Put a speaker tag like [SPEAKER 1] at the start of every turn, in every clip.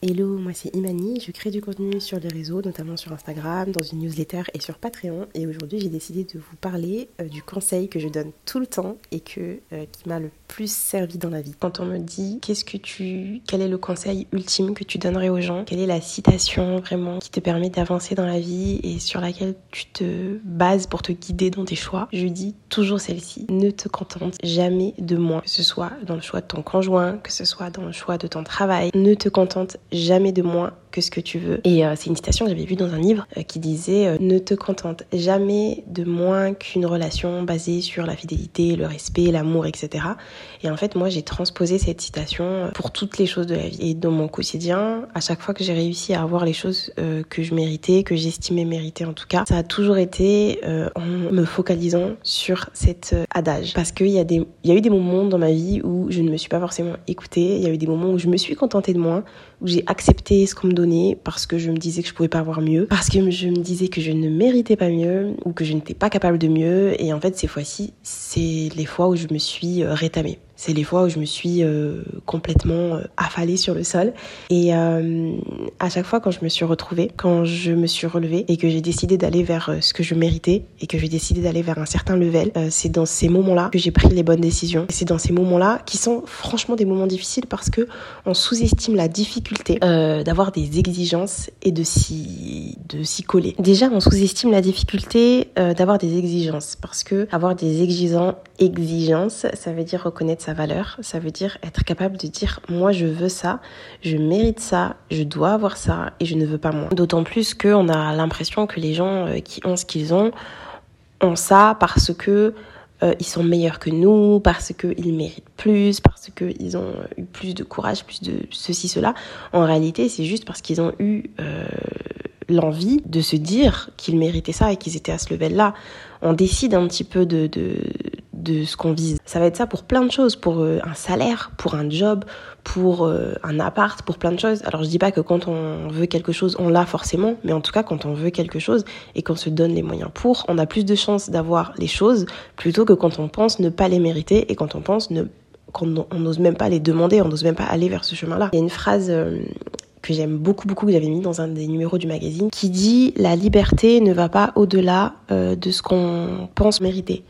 [SPEAKER 1] Hello, moi c'est Imani, je crée du contenu sur les réseaux, notamment sur Instagram, dans une newsletter et sur Patreon. Et aujourd'hui j'ai décidé de vous parler euh, du conseil que je donne tout le temps et que, euh, qui m'a le plus servi dans la vie. Quand on me dit qu'est-ce que tu, quel est le conseil ultime que tu donnerais aux gens, quelle est la citation vraiment qui te permet d'avancer dans la vie et sur laquelle tu te bases pour te guider dans tes choix, je dis toujours celle-ci. Ne te contente jamais de moins, que ce soit dans le choix de ton conjoint, que ce soit dans le choix de ton travail. Ne te contente jamais de moins que ce que tu veux. Et euh, c'est une citation que j'avais vue dans un livre euh, qui disait euh, Ne te contente jamais de moins qu'une relation basée sur la fidélité, le respect, l'amour, etc. Et en fait, moi, j'ai transposé cette citation pour toutes les choses de la vie. Et dans mon quotidien, à chaque fois que j'ai réussi à avoir les choses que je méritais, que j'estimais mériter en tout cas, ça a toujours été en me focalisant sur cet adage. Parce qu'il y, a des, y a eu des moments dans ma vie où je ne me suis pas forcément écoutée. Il y a eu des moments où je me suis contentée de moins, où j'ai accepté ce qu'on me parce que je me disais que je pouvais pas avoir mieux, parce que je me disais que je ne méritais pas mieux ou que je n'étais pas capable de mieux. Et en fait, ces fois-ci, c'est les fois où je me suis euh, rétamée. C'est les fois où je me suis euh, complètement euh, affalée sur le sol. Et euh, à chaque fois quand je me suis retrouvée, quand je me suis relevée et que j'ai décidé d'aller vers ce que je méritais et que j'ai décidé d'aller vers un certain level, c'est dans ces moments-là que j'ai pris les bonnes décisions. C'est dans ces moments-là qui sont franchement des moments difficiles parce que on sous-estime la difficulté d'avoir des exigences et de s'y de s'y coller. Déjà, on sous-estime la difficulté d'avoir des exigences parce que avoir des exigences, exigences, ça veut dire reconnaître valeur. Ça veut dire être capable de dire moi je veux ça, je mérite ça, je dois avoir ça et je ne veux pas moins. D'autant plus qu'on a l'impression que les gens euh, qui ont ce qu'ils ont ont ça parce que euh, ils sont meilleurs que nous, parce qu'ils méritent plus, parce qu'ils ont eu plus de courage, plus de ceci, cela. En réalité, c'est juste parce qu'ils ont eu euh, l'envie de se dire qu'ils méritaient ça et qu'ils étaient à ce level-là. On décide un petit peu de, de ce qu'on vise. Ça va être ça pour plein de choses, pour euh, un salaire, pour un job, pour euh, un appart, pour plein de choses. Alors je dis pas que quand on veut quelque chose, on l'a forcément, mais en tout cas quand on veut quelque chose et qu'on se donne les moyens pour, on a plus de chances d'avoir les choses plutôt que quand on pense ne pas les mériter et quand on pense ne qu'on n'ose même pas les demander, on n'ose même pas aller vers ce chemin-là. Il y a une phrase euh, que j'aime beaucoup beaucoup que j'avais mis dans un des numéros du magazine qui dit la liberté ne va pas au-delà de ce qu'on pense mériter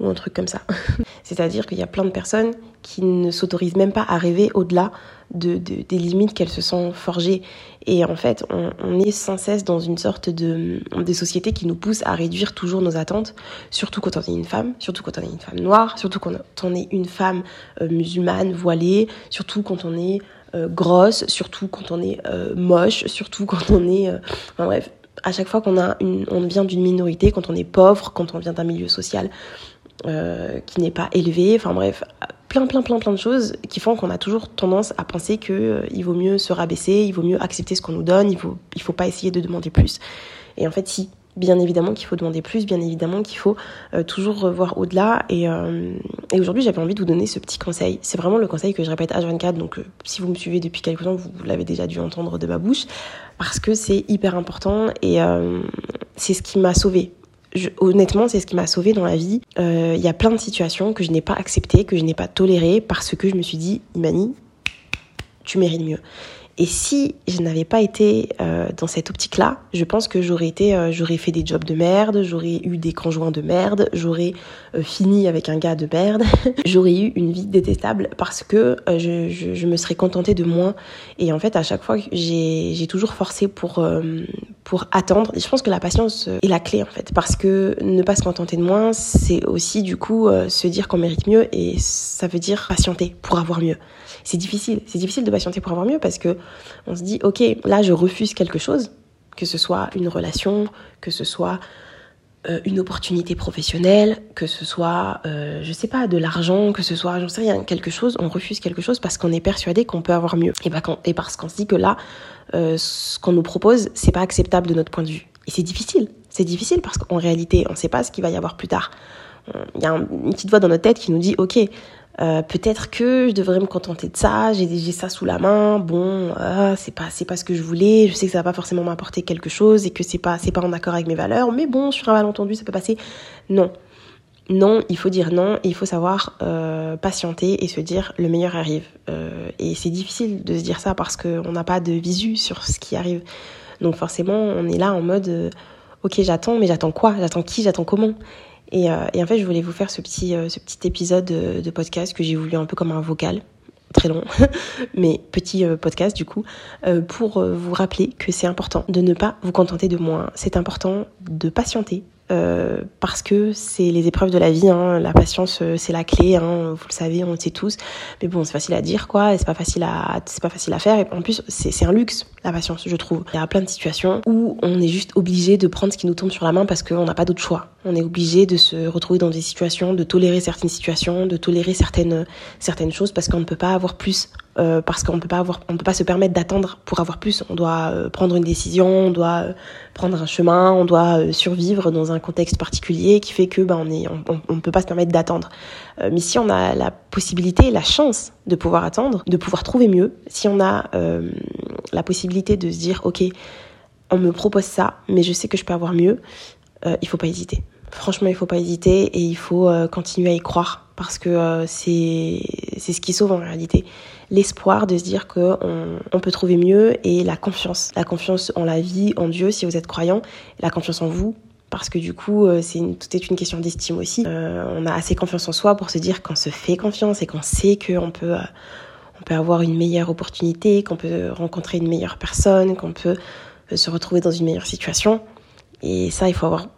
[SPEAKER 1] ou un truc comme ça. C'est-à-dire qu'il y a plein de personnes qui ne s'autorisent même pas à rêver au-delà de, des limites qu'elles se sont forgées. Et en fait, on, est sans cesse dans une sorte de, de société qui nous pousse à réduire toujours nos attentes, surtout quand on est une femme, surtout quand on est une femme noire, surtout quand on est une femme euh, musulmane, voilée, surtout quand on est euh, grosse, surtout quand on est euh, moche, surtout quand on est... enfin bref, à chaque fois qu'on a une, on vient d'une minorité, quand on est pauvre, quand on vient d'un milieu social euh, qui n'est pas élevé, enfin bref, plein plein plein plein de choses qui font qu'on a toujours tendance à penser que euh, il vaut mieux se rabaisser, il vaut mieux accepter ce qu'on nous donne, il faut il faut pas essayer de demander plus. Et en fait si, bien évidemment qu'il faut demander plus, bien évidemment qu'il faut euh, toujours revoir au-delà. Et, et aujourd'hui, j'avais envie de vous donner ce petit conseil. C'est vraiment le conseil que je répète H24, donc si vous me suivez depuis quelques temps, vous, l'avez déjà dû entendre de ma bouche, parce que c'est hyper important et c'est ce qui m'a honnêtement, c'est ce qui m'a sauvée dans la vie. Euh, il y a plein de situations que je n'ai pas acceptées, que je n'ai pas tolérées parce que je me suis dit, Imani, tu mérites mieux. Et si je n'avais pas été euh, dans cette optique-là, je pense que j'aurais été, euh, j'aurais fait des jobs de merde, j'aurais eu des conjoints de merde, j'aurais euh, fini avec un gars de merde, j'aurais eu une vie détestable parce que je, me serais contentée de moins. Et en fait, à chaque fois, j'ai, j'ai toujours forcé pour pour attendre. Et je pense que la patience est la clé en fait, parce que ne pas se contenter de moins, c'est aussi du coup se dire qu'on mérite mieux et ça veut dire patienter pour avoir mieux. C'est difficile, c'est difficile de patienter pour avoir mieux parce que on se dit, ok, là je refuse quelque chose, que ce soit une relation, que ce soit euh, une opportunité professionnelle, que ce soit, euh, je sais pas, de l'argent, que ce soit, j'en sais rien, quelque chose, on refuse quelque chose parce qu'on est persuadé qu'on peut avoir mieux. Et, bah, et parce qu'on se dit que là, euh, ce qu'on nous propose, c'est pas acceptable de notre point de vue. Et c'est difficile. C'est difficile parce qu'en réalité, on ne sait pas ce qu'il va y avoir plus tard. Il y a une petite voix dans notre tête qui nous dit, ok, euh, peut-être que je devrais me contenter de ça, j'ai déjà ça sous la main, bon, euh, c'est pas c'est pas ce que je voulais, je sais que ça va pas forcément m'apporter quelque chose et que c'est pas c'est pas en accord avec mes valeurs, mais bon, sur un malentendu, ça peut passer. Non. non, il faut dire non et il faut savoir euh, patienter et se dire le meilleur arrive. Euh, et c'est difficile de se dire ça parce qu'on n'a pas de visu sur ce qui arrive. Donc forcément, on est là en mode ok, j'attends, mais j'attends quoi? J'attends qui? J'attends comment? Et, en fait, je voulais vous faire ce petit, ce petit épisode de podcast que j'ai voulu un peu comme un vocal très long, mais petit podcast du coup, pour vous rappeler que c'est important de ne pas vous contenter de moins. C'est important de patienter, euh, parce que c'est les épreuves de la vie. Hein. La patience, euh, c'est la clé. Hein. Vous le savez, on le sait tous. Mais bon, c'est facile à dire, quoi. C'est pas facile à, c'est pas facile à faire. En plus, c'est un luxe, la patience, je trouve. Il y a plein de situations où on est juste obligé de prendre ce qui nous tombe sur la main parce qu'on n'a pas d'autre choix. On est obligé de se retrouver dans des situations, de tolérer certaines situations, de tolérer certaines certaines choses parce qu'on ne peut pas avoir plus euh, parce qu'on peut pas avoir, on peut pas se permettre d'attendre pour avoir plus. On doit euh, prendre une décision, on doit euh, prendre un chemin, on doit survivre dans un contexte particulier qui fait que ben on est, peut pas se permettre d'attendre. mais si on a la possibilité, la chance de pouvoir attendre, de pouvoir trouver mieux, si on a la possibilité de se dire ok, on me propose ça, mais je sais que je peux avoir mieux, il faut pas hésiter. Franchement, il faut pas hésiter et il faut continuer à y croire parce que c'est c'est ce qui sauve en réalité l'espoir de se dire qu'on on peut trouver mieux et la confiance. La confiance en la vie, en Dieu si vous êtes croyant, la confiance en vous parce que du coup, euh, c'est tout est une question d'estime aussi. Euh, on a assez confiance en soi pour se dire qu'on se fait confiance et qu'on sait qu'on peut, euh, on peut avoir une meilleure opportunité, qu'on peut rencontrer une meilleure personne, qu'on peut se retrouver dans une meilleure situation. Et ça, il faut avoir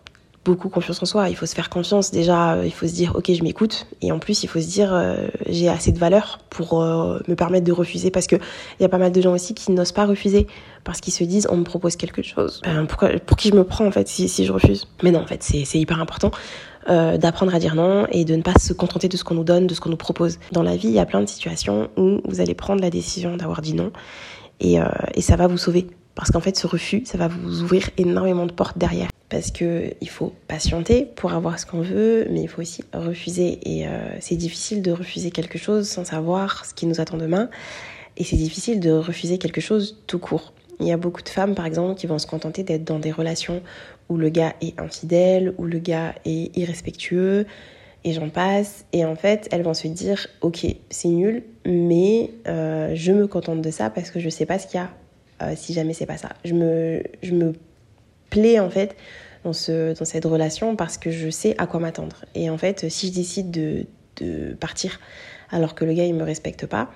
[SPEAKER 1] beaucoup confiance en soi. Il faut se faire confiance. Déjà, euh, il faut se dire, ok, je m'écoute. Et en plus, il faut se dire, euh, j'ai assez de valeur pour euh, me permettre de refuser. Parce qu'il y a pas mal de gens aussi qui n'osent pas refuser. Parce qu'ils se disent, on me propose quelque chose. Pourquoi, pour qui je me prends, en fait, si, je refuse? Mais non, en fait, c'est hyper important. d'apprendre à dire non et de ne pas se contenter de ce qu'on nous donne, de ce qu'on nous propose. Dans la vie, il y a plein de situations où vous allez prendre la décision d'avoir dit non et ça va vous sauver. Parce qu'en fait, ce refus, ça va vous ouvrir énormément de portes derrière parce que il faut patienter pour avoir ce qu'on veut, mais il faut aussi refuser. Et euh, c'est difficile de refuser quelque chose sans savoir ce qui nous attend demain. Et c'est difficile de refuser quelque chose tout court. Il y a beaucoup de femmes, par exemple, qui vont se contenter d'être dans des relations où le gars est infidèle, où le gars est irrespectueux, et j'en passe. Et en fait, elles vont se dire, ok, c'est nul, mais euh, je me contente de ça parce que je sais pas ce qu'il y a euh, si jamais c'est pas ça. Je me, je me plaît en fait dans, ce, dans cette relation parce que je sais à quoi m'attendre. Et en fait, si je décide de, de, partir alors que le gars il me respecte pas,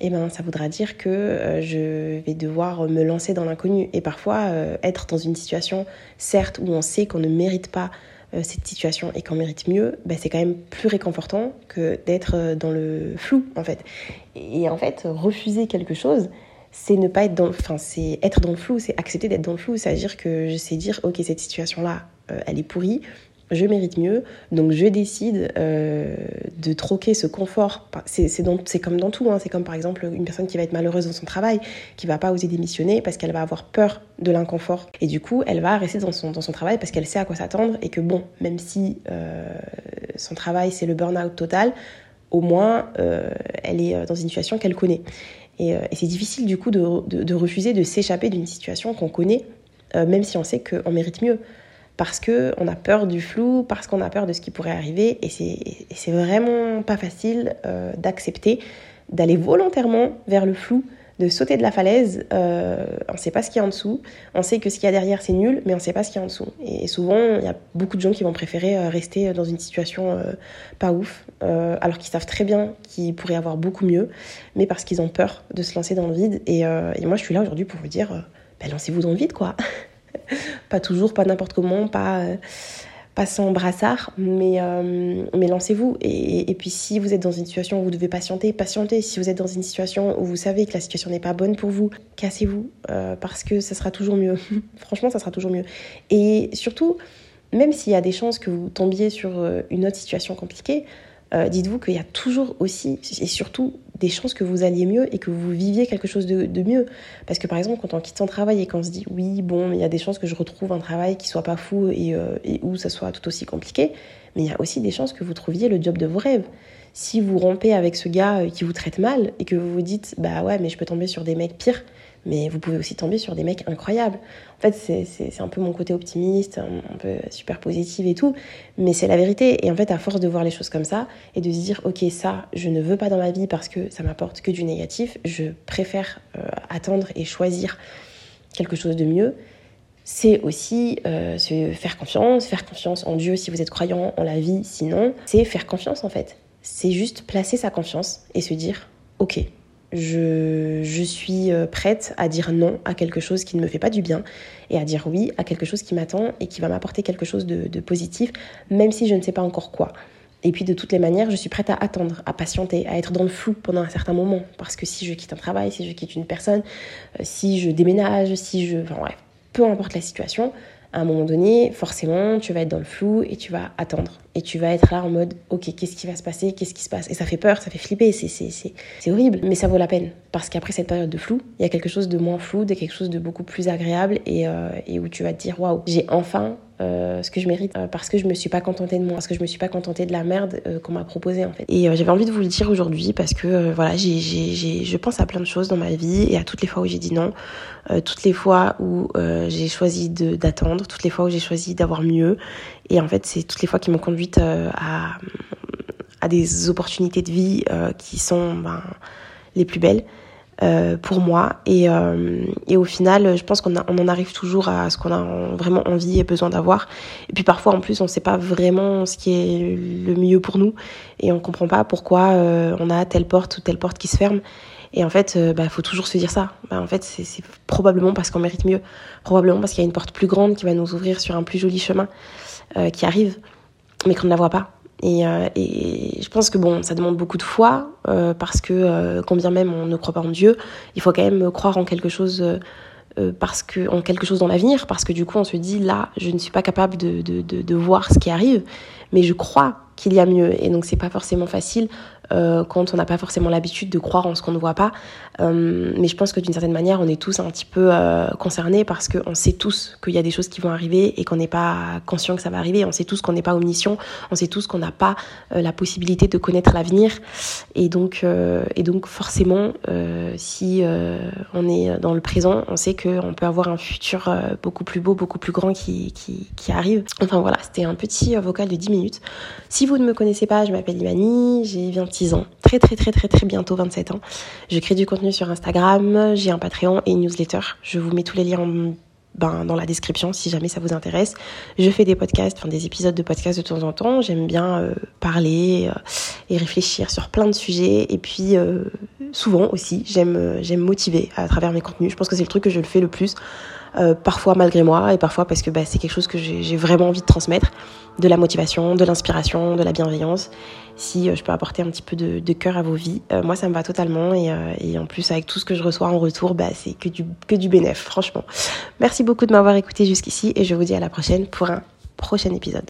[SPEAKER 1] eh ben ça voudra dire que euh, je vais devoir me lancer dans l'inconnu et parfois euh, être dans une situation certes où on sait qu'on ne mérite pas cette situation et qu'on mérite mieux, ben, c'est quand même plus réconfortant que d'être dans le flou en fait. Et en fait, refuser quelque chose, c'est ne pas être dans enfin c'est être dans le flou c'est accepter d'être dans le flou c'est à dire que je sais dire ok cette situation là euh, elle est pourrie je mérite mieux donc je décide euh, de troquer ce confort. C'est comme dans tout hein. c'est comme par exemple une personne qui va être malheureuse dans son travail qui va pas oser démissionner parce qu'elle va avoir peur de l'inconfort. Et du coup elle va rester dans son, dans son travail parce qu'elle sait à quoi s'attendre et que bon même si euh, son travail c'est le burn-out total au moins elle est dans une situation qu'elle connaît euh, et, c'est difficile du coup de, refuser de s'échapper d'une situation qu'on connaît, euh, même si on sait qu'on mérite mieux. Parce qu'on a peur du flou, parce qu'on a peur de ce qui pourrait arriver. Et c'est vraiment pas facile euh, d'accepter d'aller volontairement vers le flou de sauter de la falaise, euh, on ne sait pas ce qu'il y a en dessous, on sait que ce qu'il y a derrière c'est nul, mais on ne sait pas ce qu'il y a en dessous. Et souvent, il y a beaucoup de gens qui vont préférer euh, rester dans une situation euh, pas ouf, alors qu'ils savent très bien qu'ils pourraient avoir beaucoup mieux, mais parce qu'ils ont peur de se lancer dans le vide. Et, et moi, je suis là aujourd'hui pour vous dire, ben, lancez-vous dans le vide, quoi. pas toujours, pas n'importe comment, pas pas sans brassard, mais, euh, lancez-vous. Et, et, puis si vous êtes dans une situation où vous devez patienter, patientez. Si vous êtes dans une situation où vous savez que la situation n'est pas bonne pour vous, cassez-vous, euh, parce que ça sera toujours mieux. Franchement, ça sera toujours mieux. Et surtout, même s'il y a des chances que vous tombiez sur euh, une autre situation compliquée, dites-vous qu'il y a toujours aussi et surtout des chances que vous alliez mieux et que vous viviez quelque chose de, mieux. Parce que par exemple, quand on quitte son travail et qu'on se dit oui, bon, il y a des chances que je retrouve un travail qui soit pas fou et, euh, et où ça soit tout aussi compliqué, mais il y a aussi des chances que vous trouviez le job de vos rêves. Si vous rompez avec ce gars euh, qui vous traite mal et que vous vous dites bah ouais, mais je peux tomber sur des mecs pires, mais vous pouvez aussi tomber sur des mecs incroyables. En fait, c'est un peu mon côté optimiste, un, peu super positive et tout, mais c'est la vérité. Et en fait, à force de voir les choses comme ça et de se dire, ok, ça, je ne veux pas dans ma vie parce que ça m'apporte que du négatif, je préfère euh, attendre et choisir quelque chose de mieux. C'est aussi euh, se faire confiance, faire confiance en Dieu si vous êtes croyant, en la vie sinon. C'est faire confiance en fait. C'est juste placer sa confiance et se dire, ok, je, suis euh, prête à dire non à quelque chose qui ne me fait pas du bien et à dire oui à quelque chose qui m'attend et qui va m'apporter quelque chose de, positif, même si je ne sais pas encore quoi. Et puis de toutes les manières, je suis prête à attendre, à patienter, à être dans le flou pendant un certain moment. Parce que si je quitte un travail, si je quitte une personne, euh, si je déménage, si je... Enfin bref, peu importe la situation, à un moment donné, forcément, tu vas être dans le flou et tu vas attendre. Et tu vas être là en mode, ok, qu'est-ce qui va se passer Qu'est-ce qui se passe? Et ça fait peur, ça fait flipper, c'est horrible, mais ça vaut la peine. Parce qu'après cette période de flou, il y a quelque chose de moins flou, de quelque chose de beaucoup plus agréable et, euh, et où tu vas te dire, waouh, j'ai enfin euh, ce que je mérite euh, parce que je me suis pas contentée de moi, parce que je me suis pas contentée de la merde qu'on m'a proposée en fait. Et j'avais envie de vous le dire aujourd'hui parce que voilà, j'ai, j'ai, je pense à plein de choses dans ma vie et à toutes les fois où j'ai dit non, toutes les fois où j'ai choisi de, d'attendre, toutes les fois où j'ai choisi d'avoir mieux. Et en fait, c'est toutes les fois qui m'ont conduite à, des opportunités de vie qui sont ben, les plus belles. Euh, pour moi. Et, euh, et, au final, je pense qu'on on en arrive toujours à ce qu'on a vraiment envie et besoin d'avoir. Et puis parfois, en plus, on ne sait pas vraiment ce qui est le mieux pour nous et on ne comprend pas pourquoi euh, on a telle porte ou telle porte qui se ferme. Et en fait, il bah, faut toujours se dire ça. Bah, en fait, c'est probablement parce qu'on mérite mieux. Probablement parce qu'il y a une porte plus grande qui va nous ouvrir sur un plus joli chemin qui arrive, mais qu'on ne la voit pas. Et, euh, et, je pense que bon, ça demande beaucoup de foi, euh, parce que euh, quand bien même on ne croit pas en Dieu, il faut quand même croire en quelque chose, parce que, en quelque chose dans l'avenir, parce que du coup on se dit là, je ne suis pas capable de, de, de, de voir ce qui arrive, mais je crois qu'il y a mieux. Et donc c'est pas forcément facile euh, quand on n'a pas forcément l'habitude de croire en ce qu'on ne voit pas. Euh, mais je pense que d'une certaine manière, on est tous un petit peu euh, concernés parce qu'on sait tous qu'il y a des choses qui vont arriver et qu'on n'est pas conscient que ça va arriver. On sait tous qu'on n'est pas omniscient. On sait tous qu'on n'a pas la possibilité de connaître l'avenir. Et donc, et donc forcément, si on est dans le présent, on sait qu'on peut avoir un futur beaucoup plus beau, beaucoup plus grand qui, qui, arrive. Enfin voilà, c'était un petit vocal de 10 minutes. Si vous ne me connaissez pas, je m'appelle Imani, j'ai 20 ans, très très très très très bientôt 27 ans. Je crée du contenu sur Instagram, j'ai un Patreon et une newsletter. Je vous mets tous les liens ben, dans la description si jamais ça vous intéresse. Je fais des podcasts, enfin des épisodes de podcasts de temps en temps. J'aime bien euh, parler euh, et réfléchir sur plein de sujets. Et puis euh, souvent aussi, j'aime j'aime motiver à travers mes contenus. Je pense que c'est le truc que je le fais le plus. Parfois malgré moi et parfois parce que bah, c'est quelque chose que j'ai vraiment envie de transmettre, de la motivation, de l'inspiration, de la bienveillance si euh, je peux apporter un petit peu de, cœur à vos vies. Euh, moi, ça me va totalement et, euh, et, en plus, avec tout ce que je reçois en retour, bah, c'est que du, que du bénéf, franchement. Merci beaucoup de m'avoir écouté jusqu'ici et je vous dis à la prochaine pour un prochain épisode.